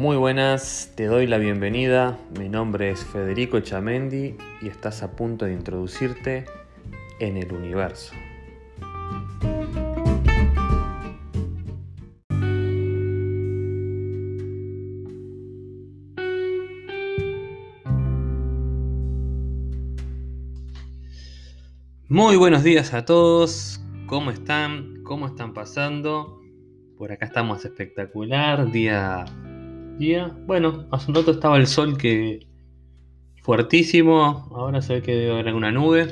Muy buenas, te doy la bienvenida. Mi nombre es Federico Chamendi y estás a punto de introducirte en el universo. Muy buenos días a todos. ¿Cómo están? ¿Cómo están pasando? Por acá estamos espectacular. Día. Bueno, hace un rato estaba el sol que. fuertísimo. Ahora se ve que debe haber alguna nube.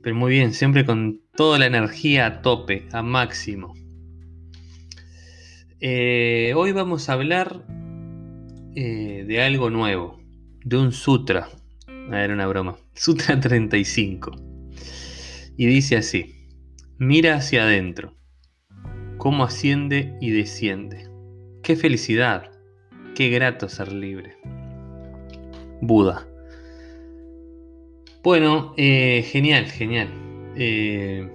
Pero muy bien, siempre con toda la energía a tope, a máximo. Eh, hoy vamos a hablar eh, de algo nuevo, de un sutra. Era una broma. Sutra 35. Y dice así, mira hacia adentro, cómo asciende y desciende. Qué felicidad, qué grato ser libre. Buda. Bueno, eh, genial, genial. Eh,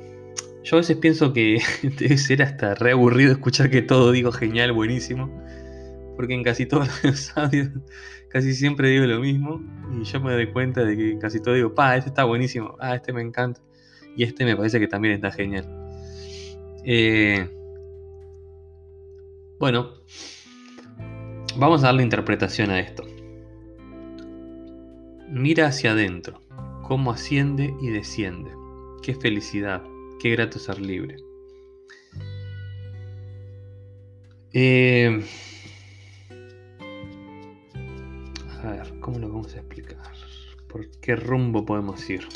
yo a veces pienso que debe ser hasta re aburrido escuchar que todo digo genial, buenísimo. Porque en casi todos los audios casi siempre digo lo mismo. Y yo me doy cuenta de que casi todo digo, pa, este está buenísimo, ah, este me encanta. Y este me parece que también está genial. Eh, bueno, vamos a darle interpretación a esto. Mira hacia adentro, cómo asciende y desciende. Qué felicidad, qué grato ser libre. Eh, a ver, ¿cómo lo vamos a explicar? ¿Por qué rumbo podemos ir?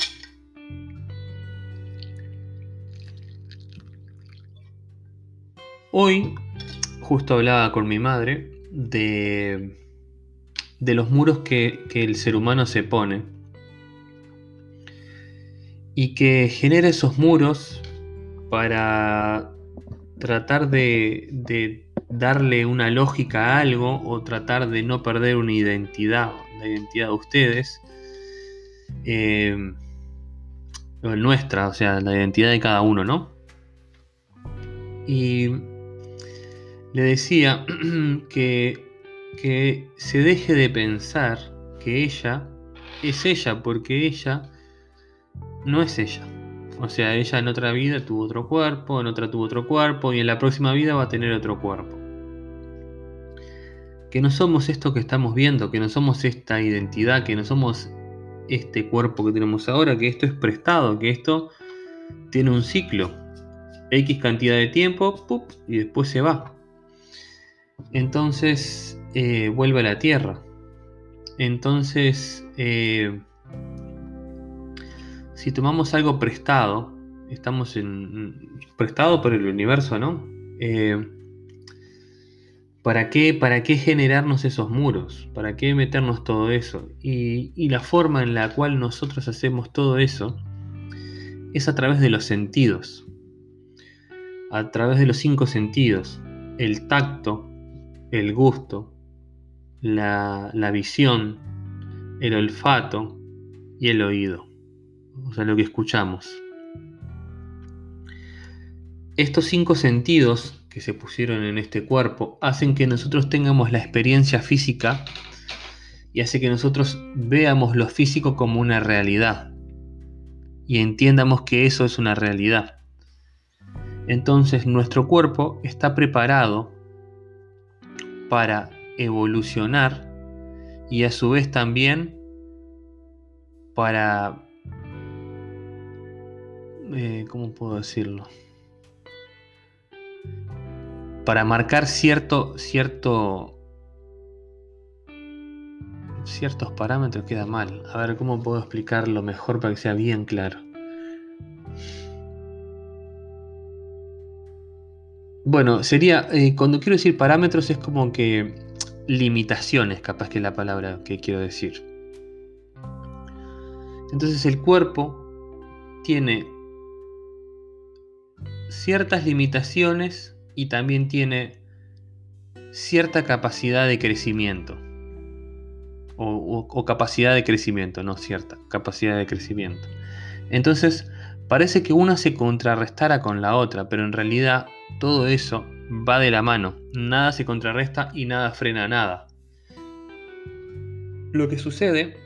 Hoy justo hablaba con mi madre de, de los muros que, que, el ser humano se pone y que genera esos muros para tratar de, de, darle una lógica a algo o tratar de no perder una identidad, la identidad de ustedes, eh, nuestra, o sea, la identidad de cada uno, ¿no? Y le decía que, que se deje de pensar que ella es ella, porque ella no es ella. O sea, ella en otra vida tuvo otro cuerpo, en otra tuvo otro cuerpo y en la próxima vida va a tener otro cuerpo. Que no somos esto que estamos viendo, que no somos esta identidad, que no somos este cuerpo que tenemos ahora, que esto es prestado, que esto tiene un ciclo. X cantidad de tiempo, y después se va entonces eh, vuelve a la tierra. Entonces, eh, si tomamos algo prestado, estamos en prestado por el universo, ¿no? Eh, ¿para, qué, ¿Para qué generarnos esos muros? ¿Para qué meternos todo eso? Y, y la forma en la cual nosotros hacemos todo eso es a través de los sentidos, a través de los cinco sentidos, el tacto, el gusto, la, visión, el olfato y el oído, o sea, lo que escuchamos. Estos cinco sentidos que se pusieron en este cuerpo hacen que nosotros tengamos la experiencia física y hace que nosotros veamos lo físico como una realidad y entiendamos que eso es una realidad. Entonces nuestro cuerpo está preparado para evolucionar y a su vez también para... Eh, ¿Cómo puedo decirlo? Para marcar cierto, cierto, ciertos parámetros queda mal. A ver cómo puedo explicarlo mejor para que sea bien claro. Bueno, sería, eh, cuando quiero decir parámetros es como que limitaciones, capaz que es la palabra que quiero decir. Entonces el cuerpo tiene ciertas limitaciones y también tiene cierta capacidad de crecimiento. O, o, capacidad de crecimiento, no cierta, capacidad de crecimiento. Entonces, parece que una se contrarrestara con la otra, pero en realidad todo eso va de la mano. Nada se contrarresta y nada frena nada. Lo que sucede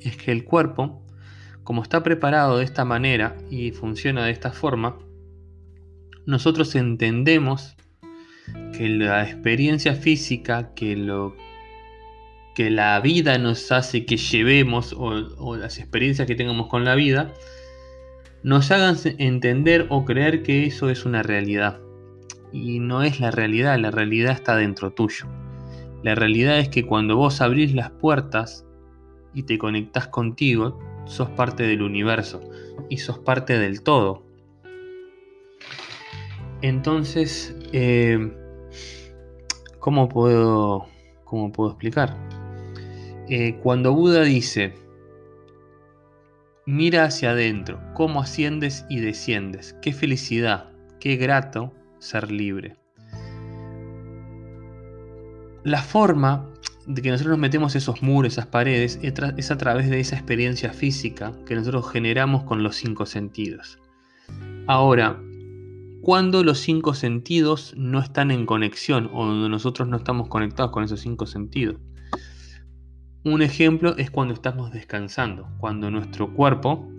es que el cuerpo, como está preparado de esta manera y funciona de esta forma, nosotros entendemos que la experiencia física, que lo que la vida nos hace que llevemos o, o las experiencias que tengamos con la vida, nos hagan entender o creer que eso es una realidad. Y no es la realidad, la realidad está dentro tuyo. La realidad es que cuando vos abrís las puertas y te conectás contigo, sos parte del universo y sos parte del todo. Entonces, eh, ¿cómo, puedo, ¿cómo puedo explicar? Eh, cuando Buda dice, mira hacia adentro, cómo asciendes y desciendes, qué felicidad, qué grato ser libre. La forma de que nosotros nos metemos esos muros, esas paredes, es a través de esa experiencia física que nosotros generamos con los cinco sentidos. Ahora, cuando los cinco sentidos no están en conexión o donde nosotros no estamos conectados con esos cinco sentidos. Un ejemplo es cuando estamos descansando, cuando nuestro cuerpo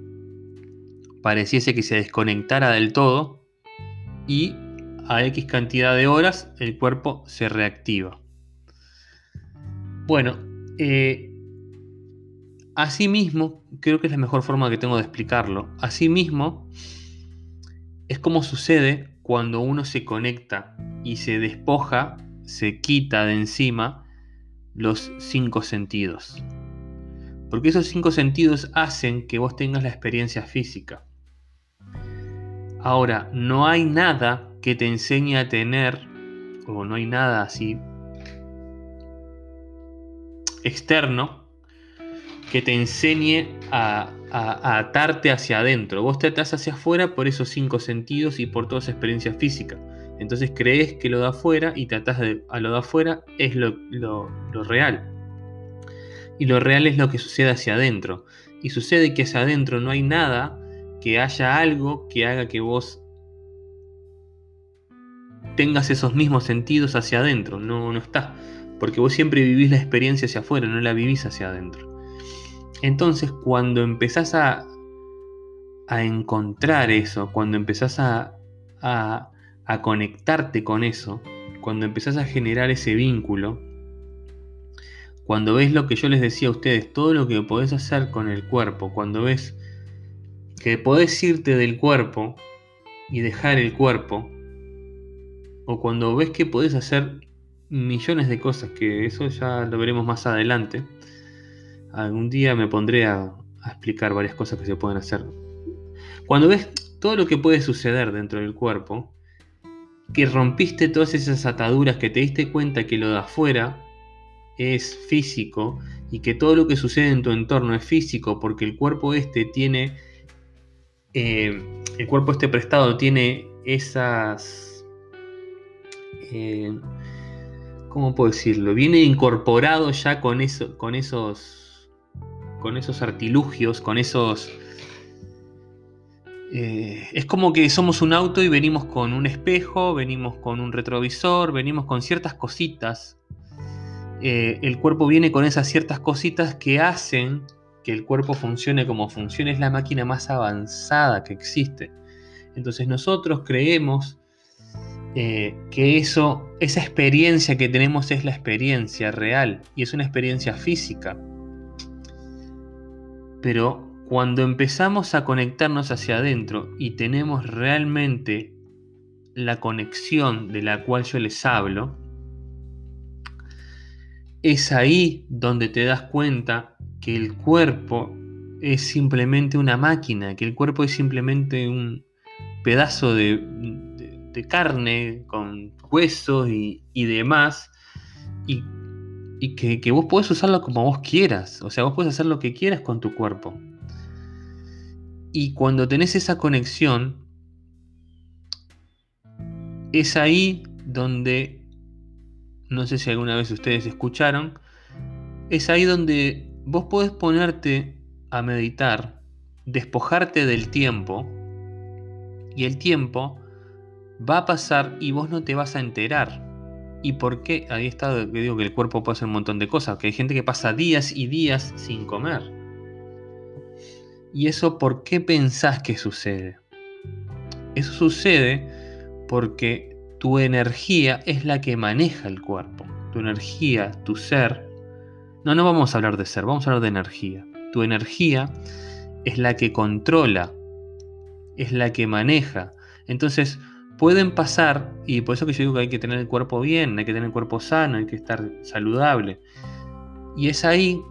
pareciese que se desconectara del todo y a X cantidad de horas el cuerpo se reactiva. Bueno, eh, asimismo, creo que es la mejor forma que tengo de explicarlo. Asimismo, es como sucede cuando uno se conecta y se despoja, se quita de encima los cinco sentidos. Porque esos cinco sentidos hacen que vos tengas la experiencia física. Ahora, no hay nada que te enseñe a tener, o no hay nada así externo, que te enseñe a, atarte hacia adentro. Vos te atás hacia afuera por esos cinco sentidos y por toda esa experiencia física. Entonces crees que lo de afuera y te atás a lo de afuera es lo, lo real. Y lo real es lo que sucede hacia adentro. Y sucede que hacia adentro no hay nada que haya algo que haga que vos tengas esos mismos sentidos hacia adentro. No, no está. Porque vos siempre vivís la experiencia hacia afuera, no la vivís hacia adentro. Entonces, cuando empezás a, a encontrar eso, cuando empezás a, a conectarte con eso, cuando empezás a generar ese vínculo, cuando ves lo que yo les decía a ustedes, todo lo que podés hacer con el cuerpo, cuando ves que podés irte del cuerpo y dejar el cuerpo, o cuando ves que podés hacer millones de cosas, que eso ya lo veremos más adelante, algún día me pondré a, explicar varias cosas que se pueden hacer. Cuando ves todo lo que puede suceder dentro del cuerpo, que rompiste todas esas ataduras, que te diste cuenta que lo de afuera es físico y que todo lo que sucede en tu entorno es físico porque el cuerpo este tiene, eh, el cuerpo este prestado tiene esas eh, ¿cómo puedo decirlo? Viene incorporado ya con, eso, con, esos, con esos artilugios, con esos... Eh, es como que somos un auto y venimos con un espejo, venimos con un retrovisor, venimos con ciertas cositas. Eh, el cuerpo viene con esas ciertas cositas que hacen que el cuerpo funcione como funciona. Es la máquina más avanzada que existe. Entonces nosotros creemos eh, que eso, esa experiencia que tenemos es la experiencia real y es una experiencia física. Pero cuando empezamos a conectarnos hacia adentro y tenemos realmente la conexión de la cual yo les hablo, es ahí donde te das cuenta que el cuerpo es simplemente una máquina, que el cuerpo es simplemente un pedazo de, carne, con huesos y, demás, y, que, vos podés usarlo como vos quieras, o sea, vos podés hacer lo que quieras con tu cuerpo. Y cuando tenés esa conexión, es ahí donde, no sé si alguna vez ustedes escucharon, es ahí donde vos podés ponerte a meditar, despojarte del tiempo, y el tiempo va a pasar y vos no te vas a enterar. ¿Y por qué? Ahí está que digo que el cuerpo puede hacer un montón de cosas, que hay gente que pasa días y días sin comer. ¿Y eso por qué pensás que sucede? Eso sucede porque tu energía es la que maneja el cuerpo. Tu energía, tu ser. No, no vamos a hablar de ser, vamos a hablar de energía. Tu energía es la que controla, es la que maneja. Entonces, pueden pasar, y por eso que yo digo que hay que tener el cuerpo bien, hay que tener el cuerpo sano, hay que estar saludable. Y es ahí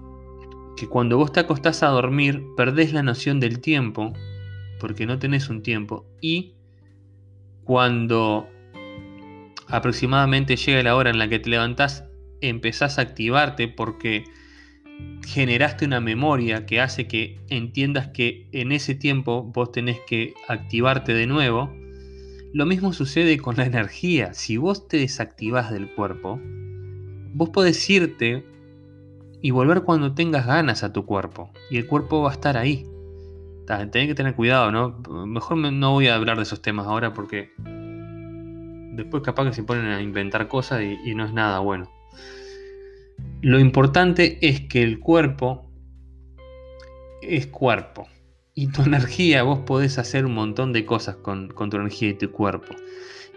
que cuando vos te acostás a dormir, perdés la noción del tiempo, porque no tenés un tiempo, y cuando aproximadamente llega la hora en la que te levantás, empezás a activarte porque generaste una memoria que hace que entiendas que en ese tiempo vos tenés que activarte de nuevo, lo mismo sucede con la energía. Si vos te desactivás del cuerpo, vos podés irte y volver cuando tengas ganas a tu cuerpo. Y el cuerpo va a estar ahí. Tenés que tener cuidado, ¿no? Mejor no voy a hablar de esos temas ahora porque después capaz que se ponen a inventar cosas y, no es nada bueno. Lo importante es que el cuerpo es cuerpo. Y tu energía, vos podés hacer un montón de cosas con, tu energía y tu cuerpo.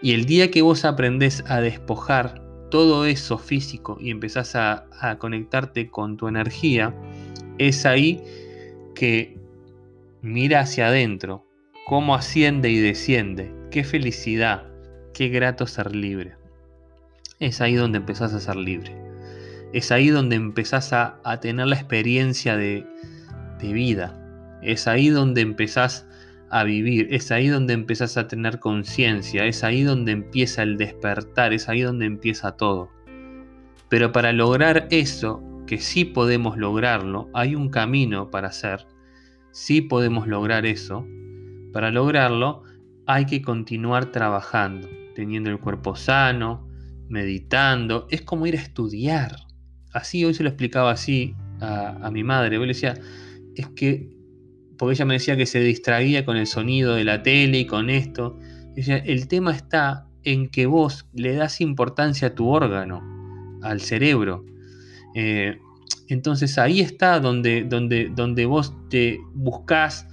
Y el día que vos aprendés a despojar todo eso físico y empezás a, conectarte con tu energía, es ahí que mira hacia adentro, cómo asciende y desciende, qué felicidad, qué grato ser libre. Es ahí donde empezás a ser libre. Es ahí donde empezás a, a tener la experiencia de, de vida, es ahí donde empezás a vivir, es ahí donde empezás a tener conciencia, es ahí donde empieza el despertar, es ahí donde empieza todo. Pero para lograr eso, que sí podemos lograrlo, hay un camino para hacer, sí podemos lograr eso, para lograrlo hay que continuar trabajando, teniendo el cuerpo sano, meditando, es como ir a estudiar. Así hoy se lo explicaba así a, mi madre, yo le decía, es que porque ella me decía que se distraía con el sonido de la tele y con esto. el tema está en que vos le das importancia a tu órgano, al cerebro. Eh, entonces ahí está donde, donde, donde vos te buscas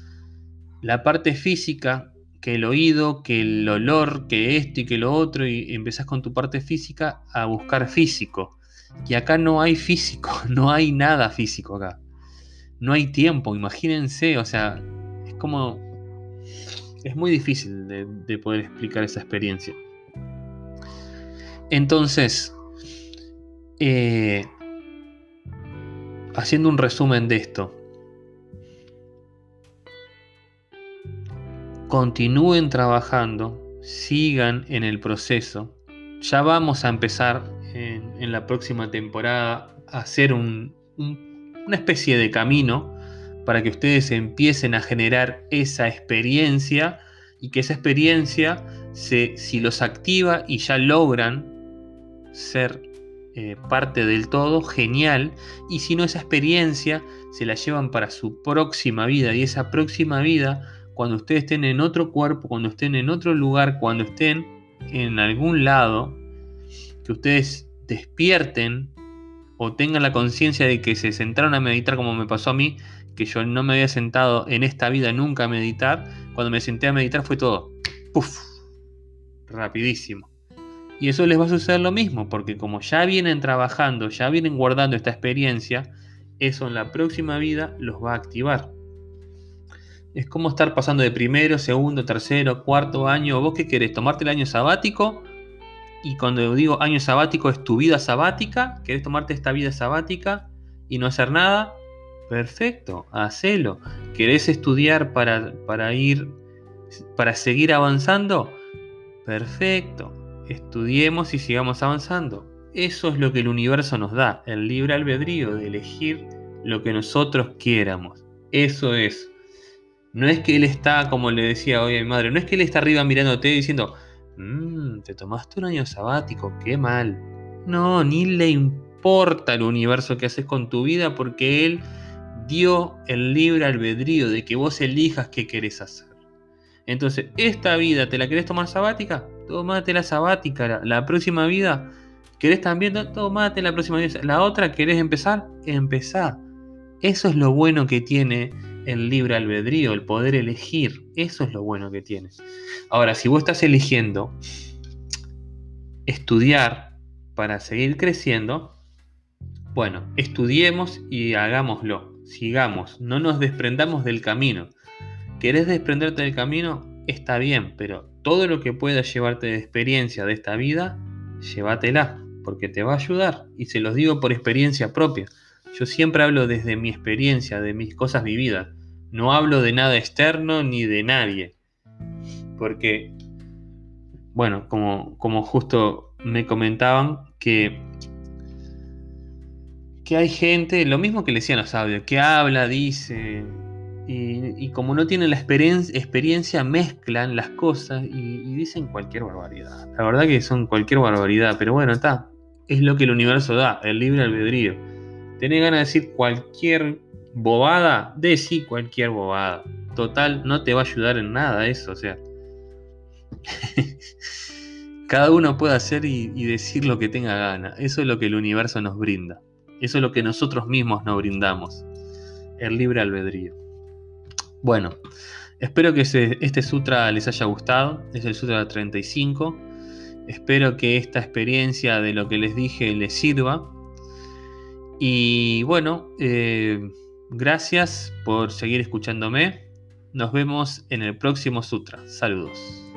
la parte física, que el oído, que el olor, que esto y que lo otro, y empezás con tu parte física a buscar físico. Y acá no hay físico, no hay nada físico acá no hay tiempo, imagínense, o sea, es como... Es muy difícil de, poder explicar esa experiencia. Entonces, eh, haciendo un resumen de esto, continúen trabajando, sigan en el proceso. Ya vamos a empezar en, la próxima temporada a hacer un una especie de camino para que ustedes empiecen a generar esa experiencia y que esa experiencia, se, si los activa y ya logran ser eh, parte del todo, genial. Y si no, esa experiencia se la llevan para su próxima vida. Y esa próxima vida, cuando ustedes estén en otro cuerpo, cuando estén en otro lugar, cuando estén en algún lado, que ustedes despierten o tengan la conciencia de que se sentaron a meditar como me pasó a mí, que yo no me había sentado en esta vida nunca a meditar, cuando me senté a meditar fue todo, puff, rapidísimo. Y eso les va a suceder lo mismo, porque como ya vienen trabajando, ya vienen guardando esta experiencia, eso en la próxima vida los va a activar. Es como estar pasando de primero, segundo, tercero, cuarto año. ¿Vos qué querés? ¿Tomarte el año sabático? Y cuando digo año sabático es tu vida sabática, querés tomarte esta vida sabática y no hacer nada, perfecto, hacelo. ¿Querés estudiar para, para ir, para seguir avanzando? Perfecto, estudiemos y sigamos avanzando. Eso es lo que el universo nos da, el libre albedrío de elegir lo que nosotros quieramos. Eso es. No es que él está, como le decía hoy a mi madre, no es que él está arriba mirándote diciendo, Mmm, te tomaste un año sabático, qué mal. No, ni le importa el universo que haces con tu vida porque él dio el libre albedrío de que vos elijas qué querés hacer. Entonces, esta vida te la querés tomar sabática, tomate la sabática, la, próxima vida, ¿querés también? Tomate la próxima vida. La otra, ¿querés empezar? Empezá. Eso es lo bueno que tiene el libre albedrío, el poder elegir. Eso es lo bueno que tiene. Ahora, si vos estás eligiendo estudiar para seguir creciendo, bueno, estudiemos y hagámoslo. Sigamos, no nos desprendamos del camino. ¿Querés desprenderte del camino? Está bien, pero todo lo que pueda llevarte de experiencia de esta vida, llévatela, porque te va a ayudar. Y se los digo por experiencia propia. Yo siempre hablo desde mi experiencia, de mis cosas vividas. No hablo de nada externo ni de nadie. Porque, bueno, como, como justo me comentaban, que, que hay gente, lo mismo que le decían los audios, que habla, dice, y, como no tienen la experiencia, mezclan las cosas y, dicen cualquier barbaridad. La verdad que son cualquier barbaridad, pero bueno, está. Es lo que el universo da, el libre albedrío. Tenés ganas de decir cualquier bobada, decí cualquier bobada. Total, no te va a ayudar en nada eso, o sea. Cada uno puede hacer y, decir lo que tenga gana. Eso es lo que el universo nos brinda. Eso es lo que nosotros mismos nos brindamos. El libre albedrío. Bueno, espero que este sutra les haya gustado. Es el sutra 35. Espero que esta experiencia de lo que les dije les sirva. Y bueno, eh, gracias por seguir escuchándome. Nos vemos en el próximo sutra. Saludos.